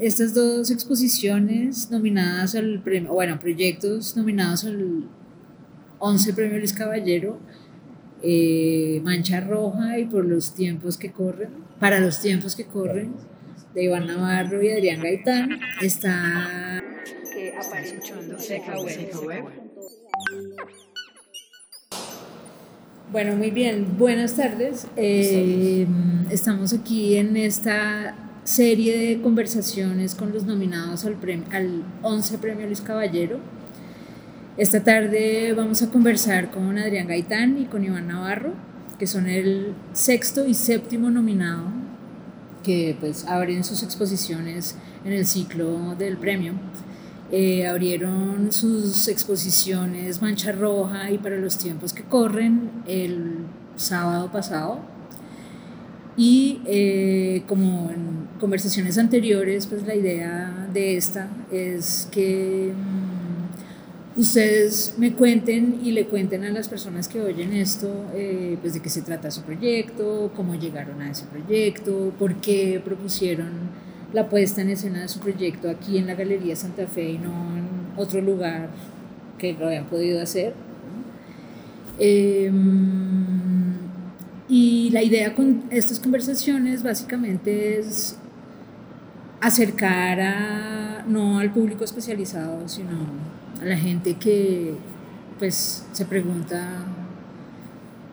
estas dos exposiciones nominadas al premio, bueno, proyectos nominados al 11 Premio Luis Caballero, eh, Mancha Roja y por los tiempos que corren, para los tiempos que corren, de Iván Navarro y Adrián Gaitán, está que Bueno, muy bien, buenas tardes. Eh, estamos aquí en esta serie de conversaciones con los nominados al, premio, al 11 Premio Luis Caballero. Esta tarde vamos a conversar con Adrián Gaitán y con Iván Navarro, que son el sexto y séptimo nominado que pues abren sus exposiciones en el ciclo del premio. Eh, abrieron sus exposiciones Mancha Roja y para los tiempos que corren el sábado pasado. Y eh, como en conversaciones anteriores, pues la idea de esta es que mm, ustedes me cuenten y le cuenten a las personas que oyen esto, eh, pues de qué se trata su proyecto, cómo llegaron a ese proyecto, por qué propusieron la puesta en escena de su proyecto aquí en la Galería Santa Fe y no en otro lugar que lo hayan podido hacer. Em, y la idea con estas conversaciones básicamente es acercar a, no al público especializado, sino a la gente que pues se pregunta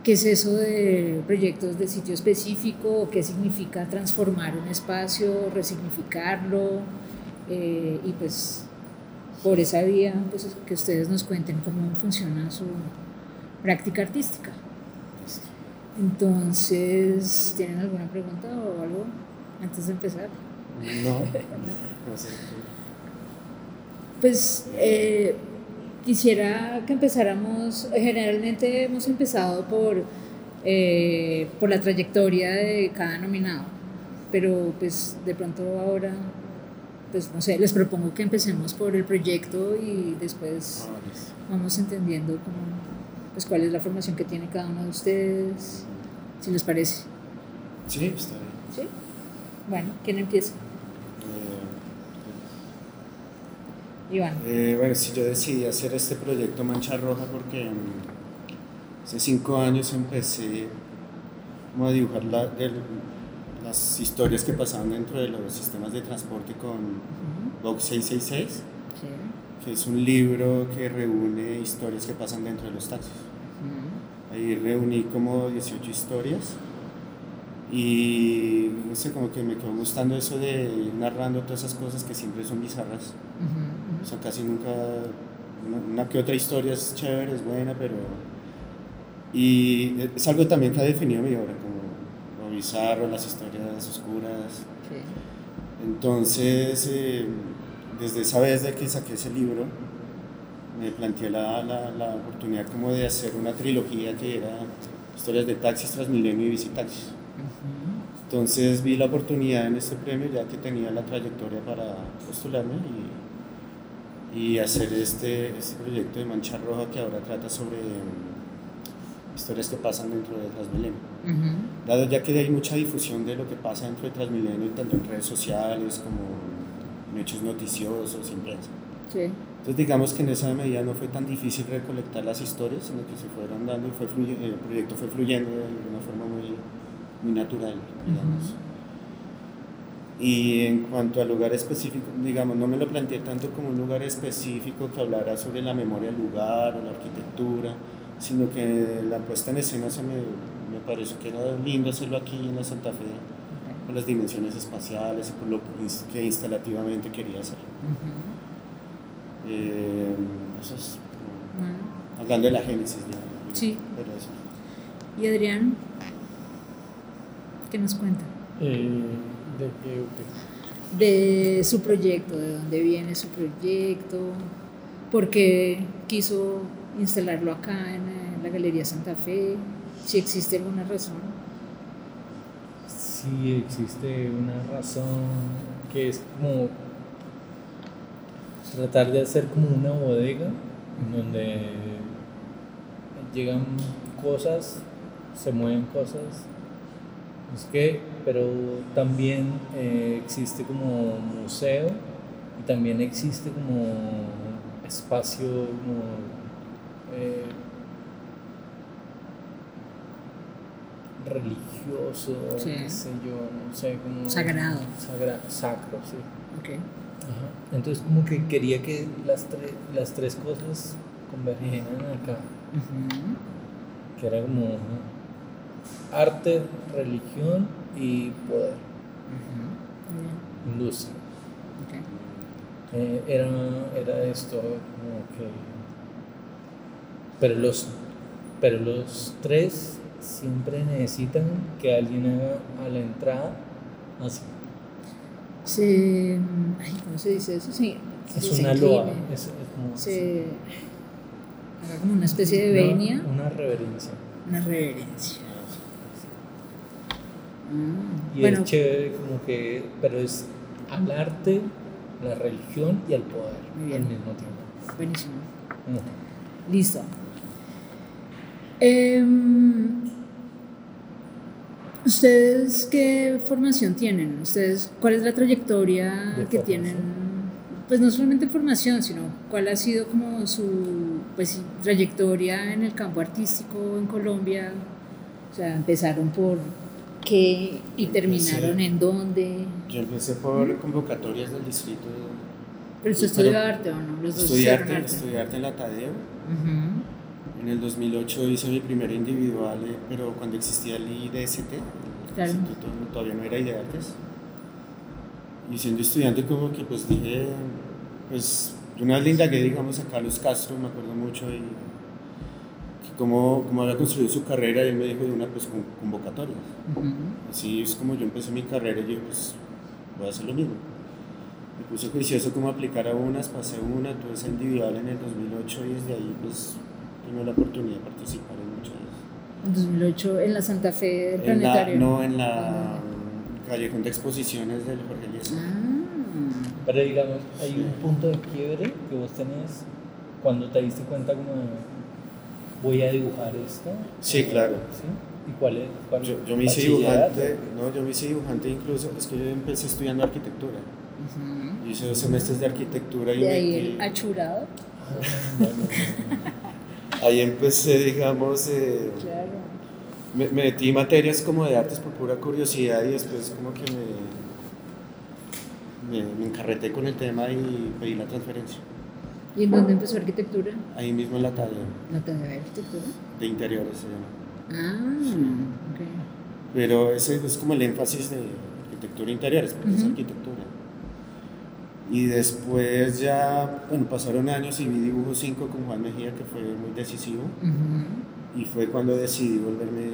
qué es eso de proyectos de sitio específico, qué significa transformar un espacio, resignificarlo, eh, y pues por esa vía, pues que ustedes nos cuenten cómo funciona su práctica artística. Entonces, ¿tienen alguna pregunta o algo antes de empezar? No, Pues eh, quisiera que empezáramos, generalmente hemos empezado por, eh, por la trayectoria de cada nominado, pero pues de pronto ahora, pues no sé, les propongo que empecemos por el proyecto y después ah, vamos entendiendo cómo, pues cuál es la formación que tiene cada uno de ustedes, si les parece. Sí, está bien. ¿Sí? Bueno, ¿quién empieza? Eh, bueno, si yo decidí hacer este proyecto Mancha Roja porque hace cinco años empecé a dibujar las historias que pasaban dentro de los sistemas de transporte con Box 666, que es un libro que reúne historias que pasan dentro de los taxis. Ahí reuní como 18 historias y no sé, como que me quedó gustando eso de ir narrando todas esas cosas que siempre son bizarras. O sea, casi nunca, una, que otra historia es chévere, es buena, pero... Y es algo también que ha definido mi obra, como lo bizarro, las historias oscuras. Entonces, eh, desde esa vez de que saqué ese libro, me planteé la, la, la, oportunidad como de hacer una trilogía que era historias de taxis, Transmilenio y Visitaxis. Entonces vi la oportunidad en este premio ya que tenía la trayectoria para postularme y, y hacer este, este proyecto de Mancha Roja que ahora trata sobre mm, historias que pasan dentro de Transmilenio. Dado ya que hay mucha difusión de lo que pasa dentro de Transmilenio, tanto en redes sociales como en hechos noticiosos, en prensa. Entonces digamos que en esa medida no fue tan difícil recolectar las historias, sino que se fueron dando y fue el proyecto fue fluyendo de una forma muy muy natural, digamos. Y en cuanto al lugar específico, digamos, no me lo planteé tanto como un lugar específico que hablara sobre la memoria del lugar o la arquitectura, sino que la puesta en escena se me, me pareció que era lindo hacerlo aquí en la Santa Fe, con las dimensiones espaciales y por lo que instalativamente quería hacer. Eh, eso es, hablando de la génesis. sí. ¿Y Adrián? ¿Qué nos cuenta? Eh, ¿De qué? De su proyecto, de dónde viene su proyecto, por qué quiso instalarlo acá en la Galería Santa Fe, si existe alguna razón. Sí, existe una razón que es como tratar de hacer como una bodega en donde llegan cosas, se mueven cosas es que pero también eh, existe como museo y también existe como espacio como, eh, religioso, Sí. qué sé yo, no sé, como... Sagrado. Sagra- sacro, sí. Ok. Ajá. Entonces como que quería que las, tre- las tres cosas convergieran acá, que era como arte, religión y poder. Bien. industria. Eh, era, era esto como que... Pero los, pero los tres siempre necesitan que alguien haga a la entrada así. Se, ay, ¿Cómo se dice eso? Sí. Es se una loa. Es, es como Se haga como una especie de una- venia, Una, reverencia. una reverencia. Ah, Y bueno, es chévere como que, pero es al arte, la religión y al poder Muy bien. al mismo tiempo. buenísimo. Listo. Em, ¿Ustedes qué formación tienen? ¿Ustedes cuál es la trayectoria De que formación. tienen? Pues no solamente formación, sino cuál ha sido como su pues, trayectoria en el campo artístico en Colombia. O sea, empezaron por qué y terminaron en dónde. Yo empecé por convocatorias del distrito. Pero usted estudió arte o no? Los dos Estudié arte, arte. estudié arte en la Tadeo. En el 2008 hice mi primer individual, eh, pero cuando existía el IDST, el Claro. Instituto todavía no era Ideartes. Y siendo estudiante como que pues dije, pues una vez le indagué, digamos, a Carlos Castro, me acuerdo mucho, y cómo, cómo había construido su carrera, y él me dijo de una pues con, convocatorias. Ujú. Así es como yo empecé mi carrera y yo pues voy a hacer lo mismo. Me puse juicioso como aplicar a unas, pasé una, tuve esa individual en el 2008 y desde ahí pues tuve la oportunidad de participar en muchas. En 2008 en la Santa Fe del En la, Planetario. no, en la callejón de exposiciones del Jorge Eliezer. Ah, Pero digamos, hay un punto de quiebre que vos tenés cuando te diste cuenta como de, voy a dibujar esto. Sí, claro. ¿Sí? ¿Y cuál es? cuál- Yo, yo me hice dibujante, no, yo me hice dibujante incluso, es que yo empecé estudiando arquitectura. Yo hice dos semestres de arquitectura y De me- ahí y- el achurado. Ah, bueno, ahí empecé, digamos, eh, Claro. Me, me metí materias como de artes por pura curiosidad y después como que me, me, me encarreté con el tema y pedí la transferencia. ¿Y en dónde empezó arquitectura? Ahí mismo en la tarea La tarea de arquitectura. de interiores se llama. Ah, ok. Pero ese es como el énfasis de arquitectura interiores, porque es arquitectura. Y después ya, bueno, pasaron años y vi dibujo 5 con Juan Mejía, que fue muy decisivo. Y fue cuando decidí volverme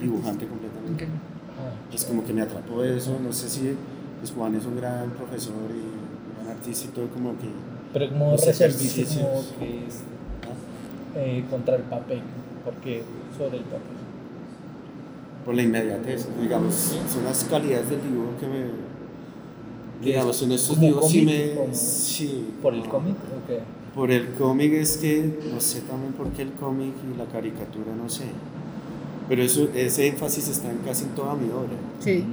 dibujante completamente. Ok. ah, pues como que me atrapó eso, no sé si pues Juan es un gran profesor y un gran artista y todo como que... Pero como ejercicios. que es ¿ah? eh, contra el papel, porque sobre el papel. Por la inmediatez, digamos, son las calidades del dibujo que me... Digamos, en estos ¿Como dibujos sí me... ¿Como Sí. ¿Por el cómic? Ok. Por el cómic es que, no sé también por qué el cómic y la caricatura, no sé. Pero eso, ese énfasis está en casi en toda mi obra. Sí.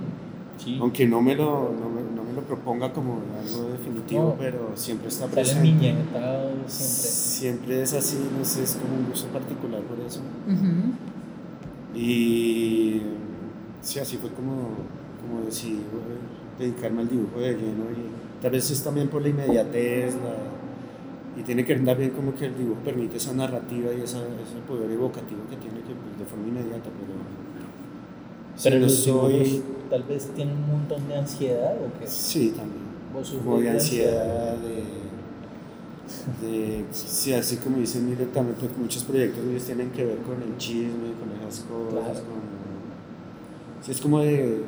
Sí. Aunque no me lo, no me, no me lo proponga como algo definitivo, No. pero siempre está presente. siempre. Siempre es así, no sé, es como un gusto particular por eso. Ujú. Y sí, así fue como, como decidí eh, dedicarme al dibujo de lleno y tal vez es también por la inmediatez la- y tiene que ver también como que el dibujo permite esa narrativa y esa, ese poder evocativo que tiene que pues, de forma inmediata, pero, si Pero no los soy... tal vez tienen un montón de ansiedad o qué? Sí, también. ¿Vos sufrís Como de ansiedad, de, de, sí, así como dicen mire, también pues, muchos proyectos míos tienen que ver con el chisme, con esas cosas, Claro. con... Sí, es como de...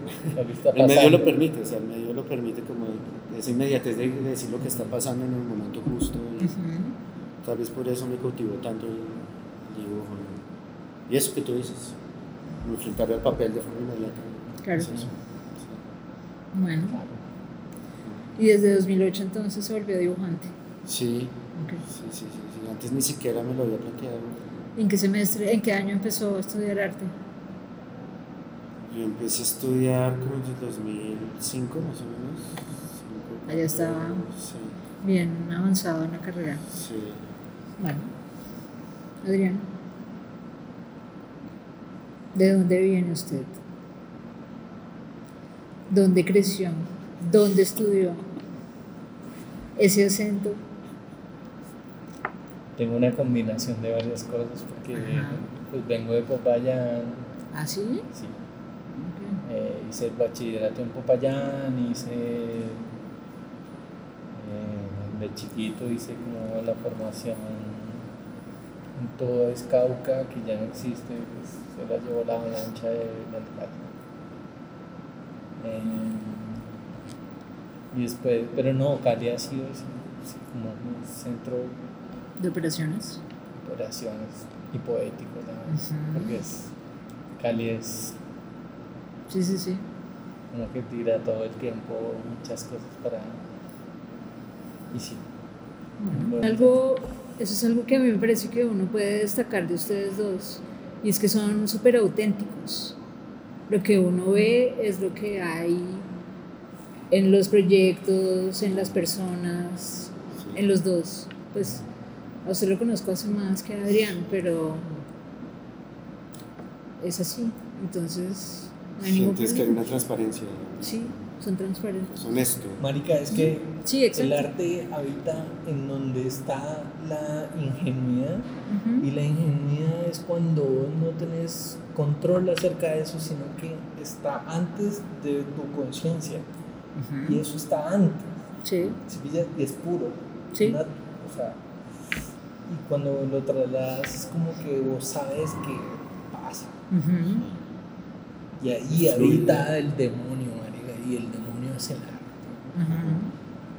El medio lo permite, o sea, el medio lo permite como de, esa inmediatez de, de decir lo que está pasando en el momento justo y tal vez por eso me cautivó tanto el, dibujo. Y, eso que tú dices, como enfrentarme al papel de forma inmediata. Claro. Es eso, sí. Bueno. Y desde 2008 entonces se volvió dibujante. Sí, sí, sí, sí, sí. Antes ni siquiera me lo había planteado. ¿En qué semestre, en qué año empezó a estudiar arte? Yo empecé a estudiar como en el 2005 más o menos. Cinco, Allá estaba. Sí, Bien avanzado en la carrera. sí. Bueno, Adrián, ¿de dónde viene usted? ¿Dónde creció? ¿Dónde estudió? Ese acento. Tengo una combinación de varias cosas porque Ajá. pues, vengo de Popayán, ¿Ah, sí? sí, hice el bachillerato en Popayán, hice eh, de chiquito hice como la formación en todo es Cauca, que ya no existe, pues, se la llevó la avalancha de Cali. Eh, y después, pero no, Cali ha sido así, así como un centro ¿De operaciones? de operaciones y poético, la verdad, Ujú. porque es, Cali es Sí, sí, sí. uno que tira todo el tiempo muchas cosas para... Y sí, Bueno. algo, eso es algo que a mí me parece que uno puede destacar de ustedes dos, y es que son súper auténticos. Lo que uno ve es lo que hay en los proyectos, en las personas, sí. en los dos. Pues a usted lo conozco hace más que a Adrián, pero es así. Entonces, no hay ningún Sientes que hay una transparencia. Sí, son transparentes. Es honesto. Marica, es que Sí, el arte habita en donde está la ingenuidad y la ingenuidad es cuando vos no tenés control acerca de eso, sino que está antes de tu conciencia y eso está antes. Sí. Y es puro. Sí. Una- o sea, y cuando lo trasladas es como que vos sabes que pasa. Ujú. Y ahí habita el demonio, marica, y el demonio es el arte.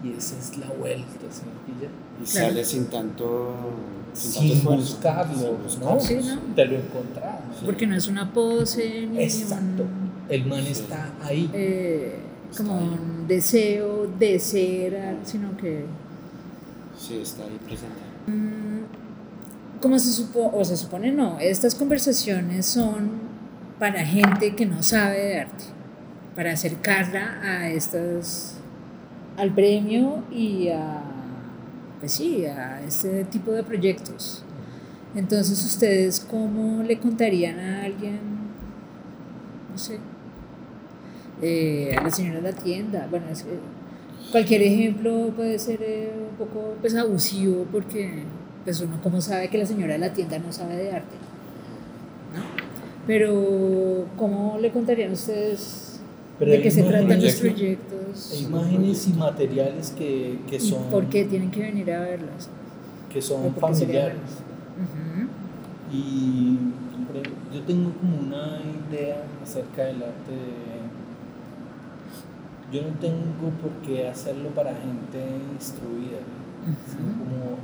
Y esa es la vuelta, ¿sí? Y Claro. sale sin tanto, sin Sin buscarlo, Sin ¿no? Sí, ¿no? Te lo encontrás. Porque no es una pose ni Exacto. un, El man Sí. está ahí. eh, como ahí. un deseo de ser, sino que Sí, está ahí presente. como se supone, o se supone no, estas conversaciones son para gente que no sabe de arte, para acercarla a estas, al premio y a, pues sí, a este tipo de proyectos. Entonces, ¿ustedes cómo le contarían a alguien, no sé, eh, a la señora de la tienda? Bueno, es que cualquier ejemplo puede ser eh, un poco pues, abusivo porque pues uno como sabe que la señora de la tienda no sabe de arte. Pero ¿cómo le contarían ustedes Pero de hay qué se tratan los Hay proyectos? imágenes y materiales que, que ¿Y son, por qué tienen que venir a verlos? que ¿O son familiares. Y yo tengo como una idea acerca del arte de... Yo no tengo por qué hacerlo para gente instruida, sino como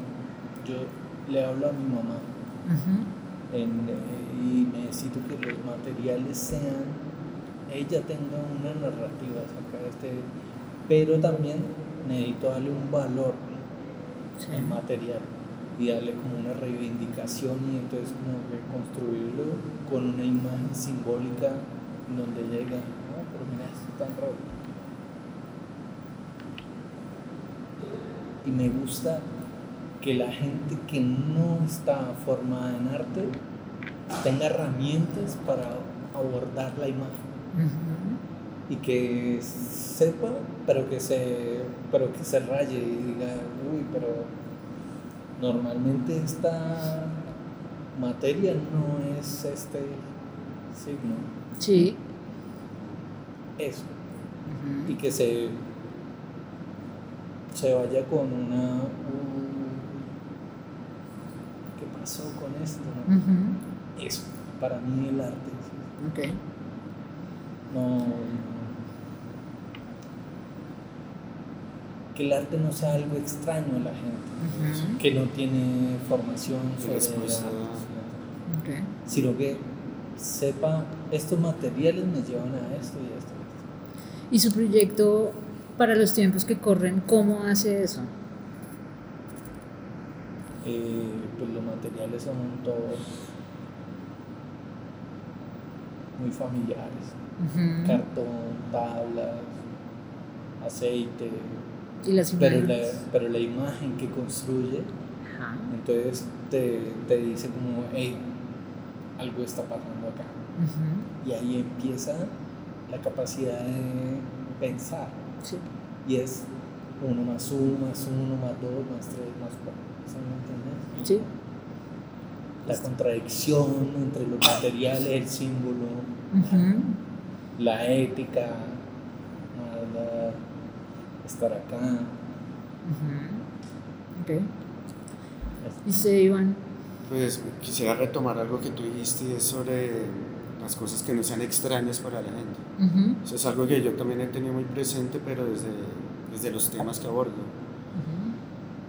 yo le hablo a mi mamá ujú, en- y necesito que los materiales sean, ella tenga una narrativa de este, pero también necesito darle un valor sí. al material y darle como una reivindicación y entonces como que construirlo con una imagen simbólica donde llega, no, pero mira, esto es tan raro. Y me gusta que la gente que no está formada en arte tenga herramientas para abordar la imagen. Y que sepa, pero que se, pero que se raye y diga, uy, pero normalmente esta materia no es este signo, Sí. eso, y que se, se vaya con una, "Uy, ¿qué pasó con esto? no?". ujú, Eso, para mí el arte, sí. ok. no que el arte no sea algo extraño a la gente Ujú, que no tiene formación sobre el Respuesta. arte, ok. sino que sepa estos materiales me llevan a esto y a esto, y a esto. ¿Y su proyecto para los tiempos que corren, cómo hace eso? Eh, pues los materiales son todos muy familiares. Cartón, tablas, aceite. Y las Pero la, pero la imagen que construye, Ajá. entonces te, te dice como, hey, algo está pasando acá. Y ahí empieza la capacidad de pensar. Sí. Y es uno más uno, más uno, más dos, más tres, más cuatro. ¿Sí me entiendes? Sí. La contradicción entre lo material, el símbolo, la ética, la- estar acá. Ujú. Ok. ¿Y usted, Iván? Pues quisiera retomar algo que tú dijiste y es sobre las cosas que no sean extrañas para la gente. Eso es algo que yo también he tenido muy presente, pero desde, desde los temas que abordo.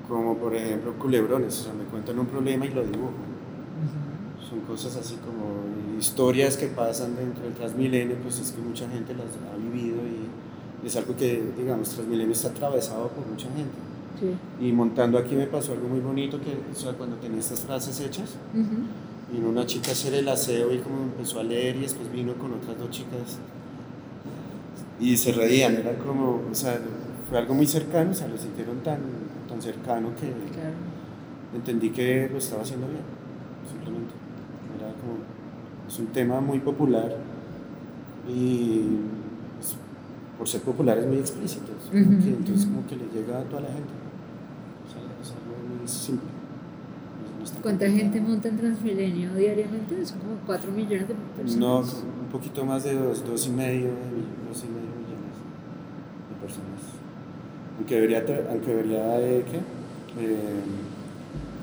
Como por ejemplo culebrones, o sea, me cuentan un problema y lo dibujo. Ujú. Son cosas así como historias que pasan dentro del Transmilenio, pues es que mucha gente las ha vivido y es algo que, digamos, Transmilenio está atravesado por mucha gente. Sí. Y montando aquí me pasó algo muy bonito, que o sea, cuando tenía estas frases hechas, Ujú. vino una chica a hacer el aseo y como empezó a leer y después vino con otras dos chicas y se reían, era como, o sea, fue algo muy cercano, o sea, lo sintieron tan, tan cercano que Claro. entendí que lo estaba haciendo bien, simplemente. Era como, es un tema muy popular y pues, por ser popular es muy explícito, que- entonces como que le llega a toda la gente. O sea, es algo muy simple. no- ¿Cuánta complicado. gente monta en Transmilenio diariamente? Son como 4 millones de personas. No, un poquito más de dos, dos y medio, de mi- dos y medio millones de personas. Aunque debería, aunque debería de, ¿qué? Eh,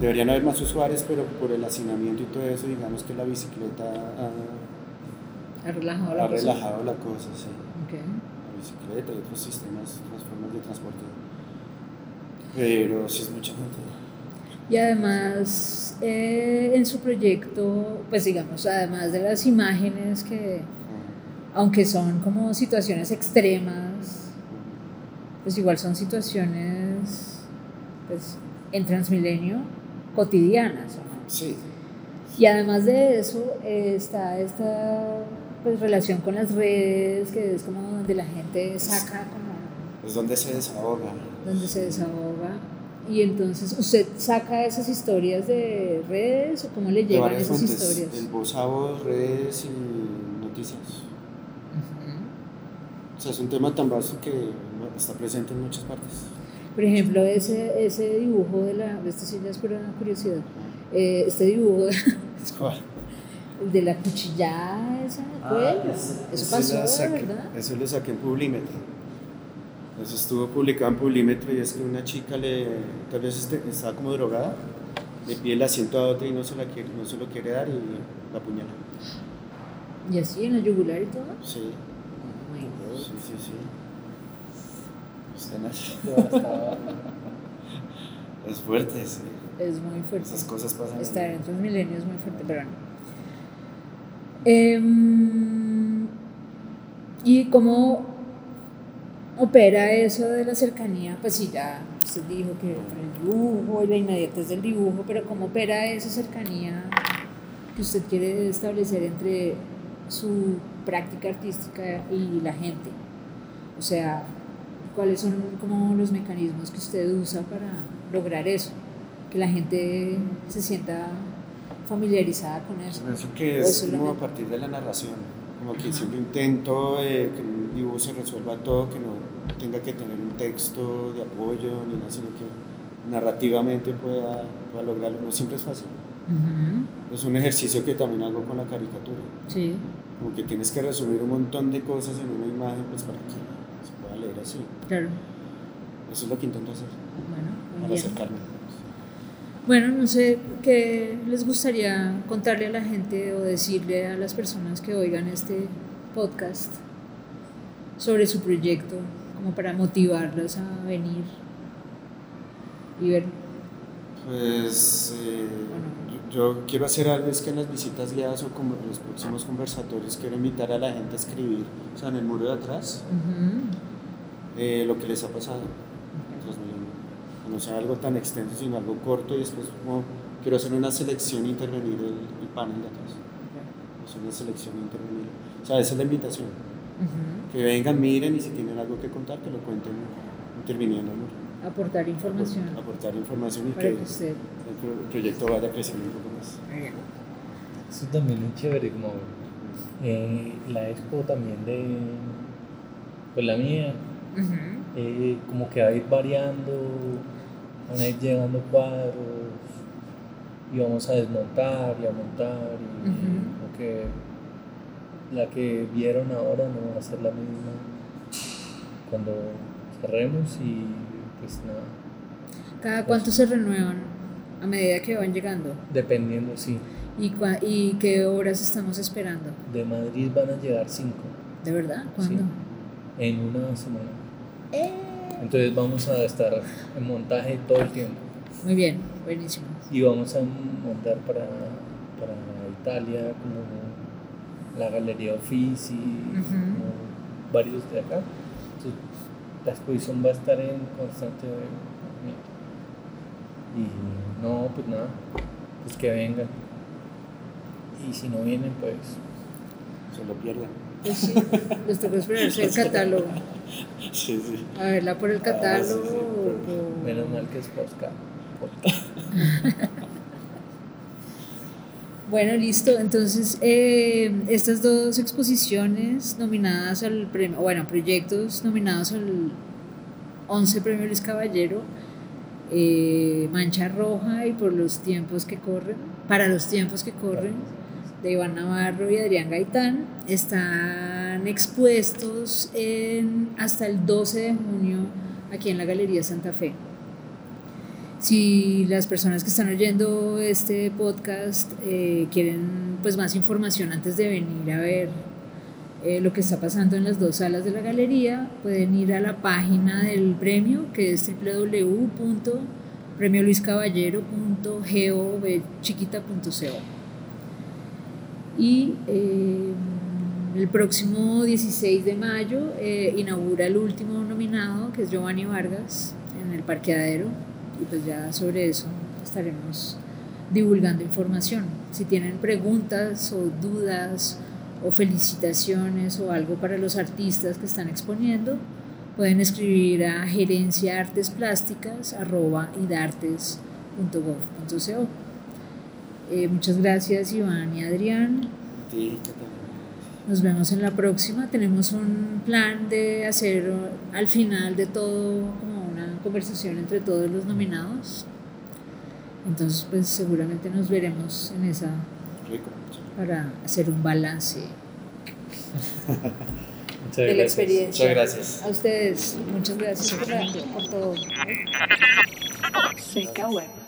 deberían haber más usuarios, pero por el hacinamiento y todo eso, digamos que la bicicleta ha, Ha relajado la ha cosa. relajado la cosa, sí. Ok. La bicicleta y otros sistemas, otras formas de transporte. Pero sí es mucha gente. Y además, eh, en su proyecto, pues digamos, además de las imágenes que, aunque son como situaciones extremas, pues igual son situaciones, pues, en Transmilenio cotidianas. ¿no? Sí, Y además de eso, eh, está esta pues, relación con las redes, que es como donde la gente saca como es donde se desahoga. donde se desahoga. Y entonces, ¿usted saca esas historias de redes o cómo le llegan esas fuentes, historias? el voz a voz, redes y noticias. O sea, es un tema tan vasto que está presente en muchas partes. Por ejemplo, ese, ese dibujo de la, esto sí ya es pura curiosidad, eh, este dibujo de, el de la cuchillada esa en el cuello, eso pasó, saqué- ¿verdad? Eso lo saqué en Publímetro. Eso estuvo publicado en Publímetro y es que una chica le, tal vez este- estaba como drogada, le pide el asiento a otra y no se, la quiere, no se lo quiere dar y la apuñala. Y así en la yugular y todo. Sí, Oh sí, sí, sí. Es fuerte, sí. Es muy fuerte. Esas cosas pasan. Estar en Transmilenio es muy fuerte, pero no. Em, ¿Y cómo opera eso de la cercanía? Pues sí, ya usted dijo que el dibujo y la inmediatez del dibujo, pero ¿cómo opera esa cercanía que usted quiere establecer entre su práctica artística y la gente? O sea, ¿cuáles son como los mecanismos que usted usa para lograr eso? Que la gente se sienta familiarizada con eso. Pienso que es solamente- como a partir de la narración, como que siempre intento eh, que un dibujo se resuelva todo, que no tenga que tener un texto de apoyo ni nada, sino que narrativamente pueda, pueda lograrlo. No siempre es fácil. Es un ejercicio que también hago con la caricatura, Sí, como que tienes que resumir un montón de cosas en una imagen pues para que así. claro. Eso es lo que intento hacer, Bueno, para acercarme. Bueno, no sé qué les gustaría contarle a la gente o decirle a las personas que oigan este podcast sobre su proyecto, como para motivarlos a venir y ver. Pues eh, yo, yo quiero hacer algo, es que en las visitas guiadas o como en los próximos conversatorios quiero invitar a la gente a escribir, o sea, en el muro de atrás, eh, lo que les ha pasado. en Transmilenio. No sea algo tan extenso, sino algo corto y después como quiero hacer una selección e intervenir el, el panel de atrás. Es una selección e intervenir. O sea, esa es la invitación. Que vengan, miren y si tienen algo que contar, que lo cuenten interviniendo. ¿no? Aportar información. Aportar información y que, el proyecto vaya creciendo un poco más. Eso también es chévere, como eh, la expo también de pues la mía, eh, como que va a ir variando, van a ir llegando cuadros y vamos a desmontar y a montar y que la que vieron ahora no va a ser la misma cuando cerremos y pues nada. ¿Cada cuánto se renuevan a medida que van llegando? Dependiendo, sí. ¿Y, ¿Y qué horas estamos esperando? De Madrid van a llegar cinco. ¿De verdad? ¿Cuándo? en una semana. Eh. Entonces vamos a estar en montaje todo el tiempo. Muy bien, buenísimo. Y vamos a montar para, para Italia como la Galería Uffizi, varios de acá. Entonces, la exposición va a estar en constante y no, pues nada, pues que vengan. Y si no vienen, pues... Se lo pierden. Pues sí, les toca esperarse el catálogo. Sí, sí. A verla por el ah, catálogo. Menos mal que es Posca. Bueno, listo. Entonces, eh, estas dos exposiciones nominadas al premio, bueno, proyectos nominados al 11 Premio Luis Caballero, eh, Mancha Roja y por los tiempos que corren, para los tiempos que corren, de Iván Navarro y Adrián Gaitán, están expuestos hasta el 12 de junio aquí en la Galería Santa Fe. Si las personas que están oyendo este podcast eh, quieren pues más información antes de venir a ver eh, lo que está pasando en las dos salas de la galería, pueden ir a la página del premio que es www.premioluiscaballero.govchiquita.co. Y eh, el próximo 16 de mayo inaugura el último nominado, que es Giovanni Vargas, en el parqueadero y pues ya sobre eso estaremos divulgando información. Si tienen preguntas o dudas o felicitaciones o algo para los artistas que están exponiendo, pueden escribir a gerenciaartesplásticas.idartes.gov.co. Eh, muchas gracias Iván y Adrián. Nos vemos en la próxima. Tenemos un plan de hacer al final de todo conversación entre todos los nominados. Entonces, pues seguramente nos veremos en esa para hacer un balance de la experiencia. Muchas gracias. A ustedes, muchas gracias por, por todo. Web.